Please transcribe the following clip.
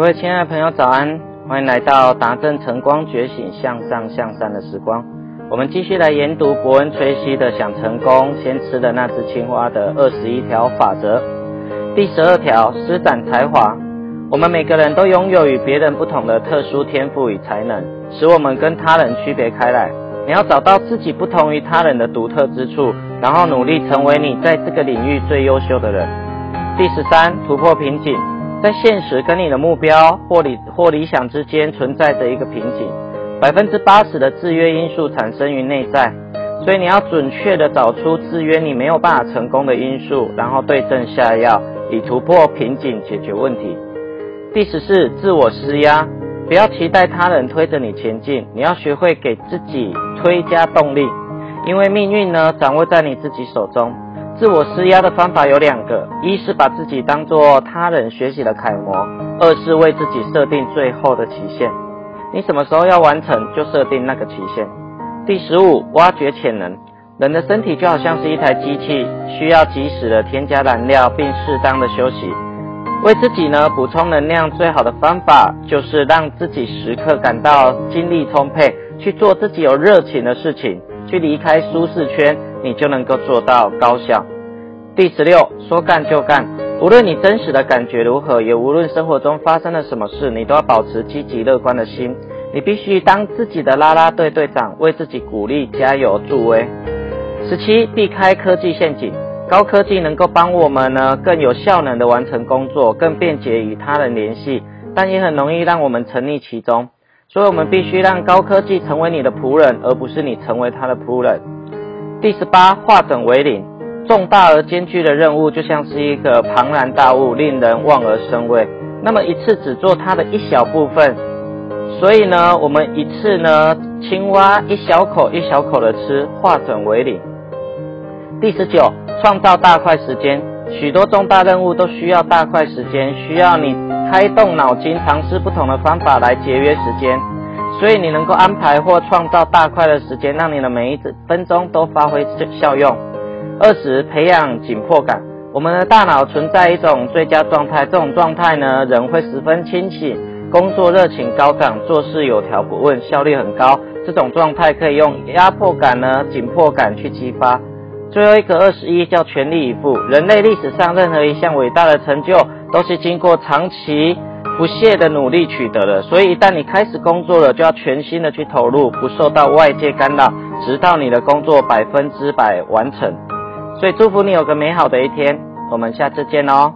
各位亲爱的朋友，早安！欢迎来到达正晨光觉醒向上向善的时光。我们继续来研读伯恩崔西的《想成功，先吃的那只青蛙》的二十一条法则。第十二条，施展才华。我们每个人都拥有与别人不同的特殊天赋与才能，使我们跟他人区别开来。你要找到自己不同于他人的独特之处，然后努力成为你在这个领域最优秀的人。第十三，突破瓶颈。在现实跟你的目标或理或理想之间存在着一个瓶颈，百分之八十的制约因素产生于内在，所以你要准确的找出制约你没有办法成功的因素，然后对症下药，以突破瓶颈解决问题。第十四，自我施压，不要期待他人推着你前进，你要学会给自己推加动力，因为命运呢掌握在你自己手中。自我施压的方法有两个：一是把自己当做他人学习的楷模；二是为自己设定最后的期限。你什么时候要完成，就设定那个期限。第十五，挖掘潜能。人的身体就好像是一台机器，需要及时的添加燃料，并适当的休息。为自己呢补充能量，最好的方法就是让自己时刻感到精力充沛，去做自己有热情的事情，去离开舒适圈。你就能够做到高效。第十六，说干就干。无论你真实的感觉如何，也无论生活中发生了什么事，你都要保持积极乐观的心。你必须当自己的啦啦队队长，为自己鼓励、加油、助威。十七，避开科技陷阱。高科技能够帮我们呢更有效能的完成工作，更便捷与他人联系，但也很容易让我们沉溺其中。所以，我们必须让高科技成为你的仆人，而不是你成为他的仆人。第十八，化整为零，重大而艰巨的任务就像是一个庞然大物，令人望而生畏。那么一次只做它的一小部分，所以呢，我们一次呢，青蛙一小口一小口的吃，化整为零。第十九，创造大块时间，许多重大任务都需要大块时间，需要你开动脑筋，尝试不同的方法来节约时间。所以你能够安排或创造大块的时间，让你的每一分钟都发挥效用。二十，培养紧迫感。我们的大脑存在一种最佳状态，这种状态呢，人会十分清醒，工作热情高涨，做事有条不紊，效率很高。这种状态可以用压迫感呢、紧迫感去激发。最后一个二十一叫全力以赴。人类历史上任何一项伟大的成就，都是经过长期。不懈的努力取得了，所以一旦你开始工作了，就要全心的去投入，不受到外界干扰，直到你的工作百分之百完成。所以祝福你有个美好的一天，我们下次见哦。